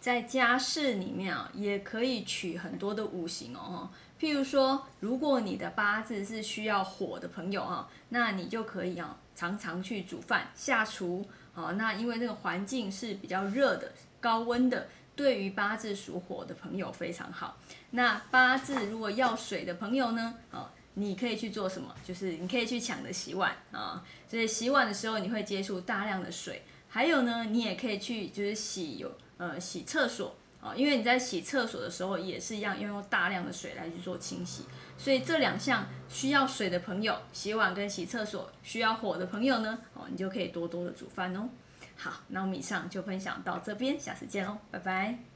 在家事里面啊，也可以取很多的五行哦。譬如说，如果你的八字是需要火的朋友啊，那你就可以啊，常常去煮饭、下厨啊。那因为那个环境是比较热的、高温的，对于八字属火的朋友非常好。那八字如果要水的朋友呢，啊，你可以去做什么？就是你可以去抢着洗碗啊。所以洗碗的时候，你会接触大量的水。还有呢，你也可以去就是洗有呃洗厕所啊，因为你在洗厕所的时候也是一样，要用大量的水来去做清洗。所以这两项需要水的朋友，洗碗跟洗厕所需要火的朋友呢，哦，你就可以多多的煮饭哦。好，那我们以上就分享到这边，下次见喽，拜拜。